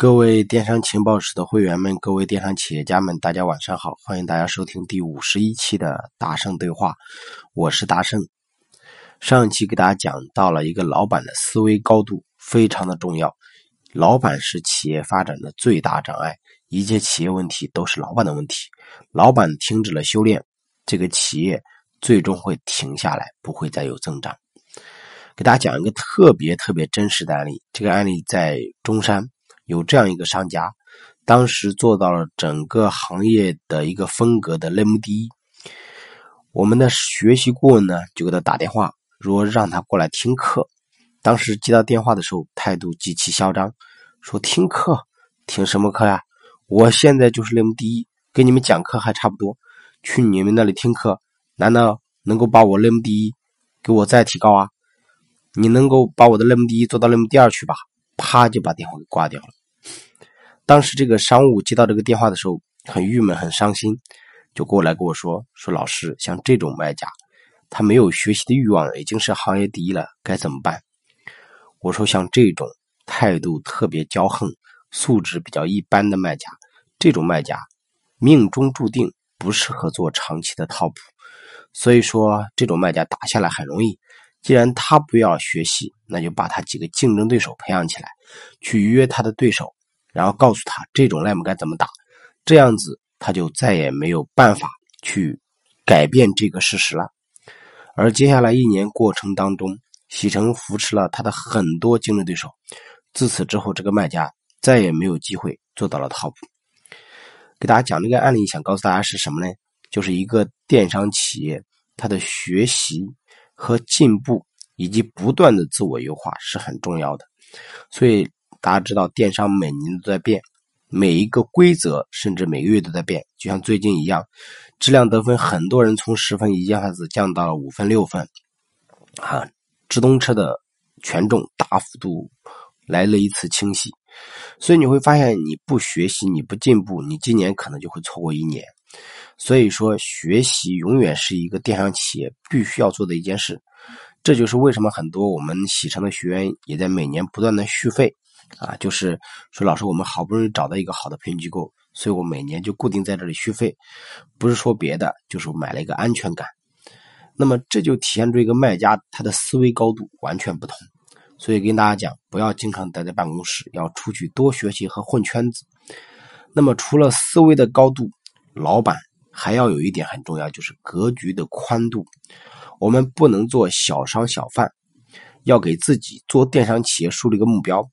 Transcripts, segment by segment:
各位电商情报室的会员们，各位电商企业家们，大家晚上好！欢迎大家收听第五十一期的大圣对话，我是大圣。上一期给大家讲到了一个老板的思维高度非常的重要，老板是企业发展的最大障碍，一切企业问题都是老板的问题。老板停止了修炼，这个企业最终会停下来，不会再有增长。给大家讲一个特别特别真实的案例，这个案例在中山。有这样一个商家，当时做到了整个行业的一个风格的类目第一。我们的学习顾问呢，就给他打电话，说让他过来听课。当时接到电话的时候，态度极其嚣张，说听课，听什么课呀？我现在就是类目第一，给你们讲课还差不多。去你们那里听课，难道能够把我类目第一给我再提高啊？你能够把我的类目第一做到类目第二去吧？啪就把电话给挂掉了。当时这个商务接到这个电话的时候，很郁闷，很伤心，就过来跟我说：“说老师，像这种卖家，他没有学习的欲望，已经是行业第一了，该怎么办？”我说：“像这种态度特别骄横、素质比较一般的卖家，这种卖家命中注定不适合做长期的套谱。所以说，这种卖家打下来很容易。既然他不要学习，那就把他几个竞争对手培养起来，去约他的对手。”然后告诉他这种赖 e 该怎么打，这样子他就再也没有办法去改变这个事实了。而接下来一年过程当中，喜成扶持了他的很多竞争对手，自此之后，这个卖家再也没有机会做到了 top。给大家讲这个案例，想告诉大家是什么呢？就是一个电商企业，它的学习和进步以及不断的自我优化是很重要的，所以。大家知道，电商每年都在变，每一个规则甚至每个月都在变。就像最近一样，质量得分，很多人从十分一下子降到了五分、六分，啊，直通车的权重大幅度来了一次清洗。所以你会发现，你不学习，你不进步，你今年可能就会错过一年。所以说，学习永远是一个电商企业必须要做的一件事。这就是为什么很多我们喜成的学员也在每年不断的续费。啊，就是说，老师，我们好不容易找到一个好的培训机构，所以我每年就固定在这里续费，不是说别的，就是买了一个安全感。那么这就体现出一个卖家他的思维高度完全不同。所以跟大家讲，不要经常待在办公室，要出去多学习和混圈子。那么除了思维的高度，老板还要有一点很重要，就是格局的宽度。我们不能做小商小贩，要给自己做电商企业树立一个目标。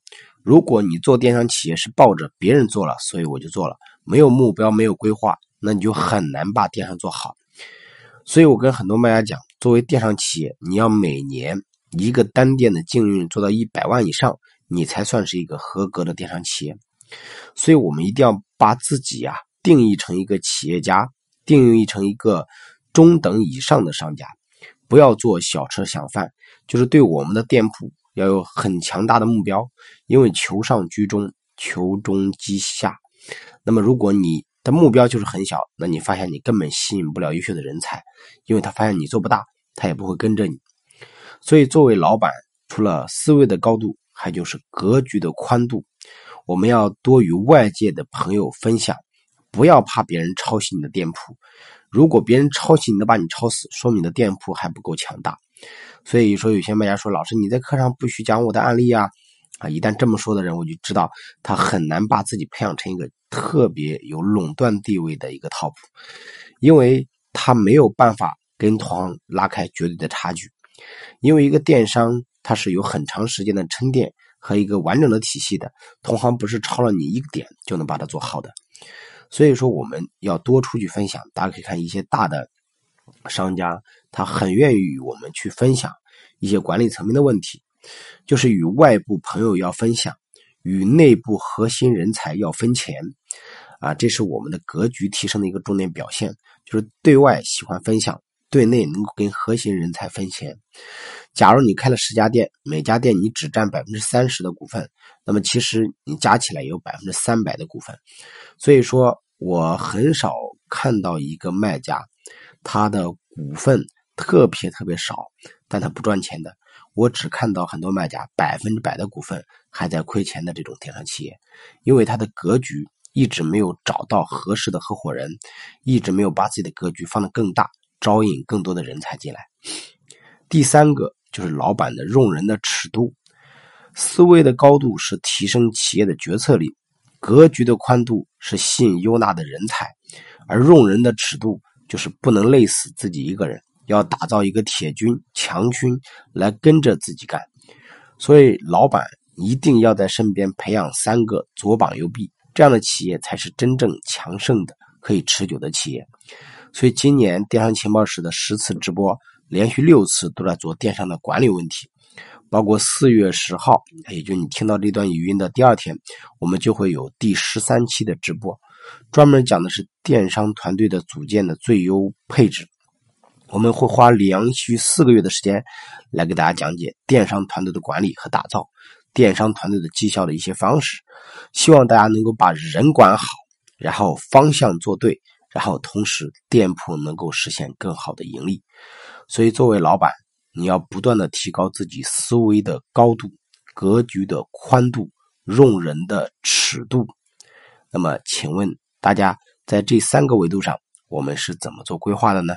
如果你做电商企业是抱着别人做了，所以我就做了，没有目标，没有规划，那你就很难把电商做好。所以我跟很多卖家讲，作为电商企业，你要每年一个单店的净利润做到一百万以上，你才算是一个合格的电商企业。所以我们一定要把自己呀定义成一个企业家，定义成一个中等以上的商家，不要做小车小贩，就是对我们的店铺。要有很强大的目标，因为求上居中，求中积下。那么，如果你的目标就是很小，那你发现你根本吸引不了优秀的人才，因为他发现你做不大，他也不会跟着你。所以，作为老板，除了思维的高度，还就是格局的宽度。我们要多与外界的朋友分享，不要怕别人抄袭你的店铺。如果别人抄袭，你能把你抄死，说明你的店铺还不够强大。所以说，有些卖家说：“老师，你在课上不许讲我的案例啊！”啊，一旦这么说的人，我就知道他很难把自己培养成一个特别有垄断地位的一个 top，因为他没有办法跟同行拉开绝对的差距。因为一个电商，它是有很长时间的沉淀和一个完整的体系的，同行不是抄了你一个点就能把它做好的。所以说，我们要多出去分享。大家可以看一些大的。商家他很愿意与我们去分享一些管理层面的问题，就是与外部朋友要分享，与内部核心人才要分钱，啊，这是我们的格局提升的一个重点表现。就是对外喜欢分享，对内能够跟核心人才分钱。假如你开了十家店，每家店你只占百分之三十的股份，那么其实你加起来有百分之三百的股份。所以说我很少看到一个卖家。他的股份特别特别少，但他不赚钱的。我只看到很多卖家百分之百的股份还在亏钱的这种电商企业，因为它的格局一直没有找到合适的合伙人，一直没有把自己的格局放得更大，招引更多的人才进来。第三个就是老板的用人的尺度，思维的高度是提升企业的决策力，格局的宽度是吸引优纳的人才，而用人的尺度就是不能累死自己一个人。要打造一个铁军、强军来跟着自己干，所以老板一定要在身边培养三个左膀右臂，这样的企业才是真正强盛的、可以持久的企业。所以今年电商情报室的十次直播，连续六次都在做电商的管理问题，包括四月十号，也就你听到这段语音的第二天，我们就会有第十三期的直播，专门讲的是电商团队的组建的最优配置。我们会花连续四个月的时间来给大家讲解电商团队的管理和打造，电商团队的绩效的一些方式，希望大家能够把人管好，然后方向做对，然后同时店铺能够实现更好的盈利。所以，作为老板，你要不断的提高自己思维的高度、格局的宽度、用人的尺度。那么，请问大家在这三个维度上，我们是怎么做规划的呢？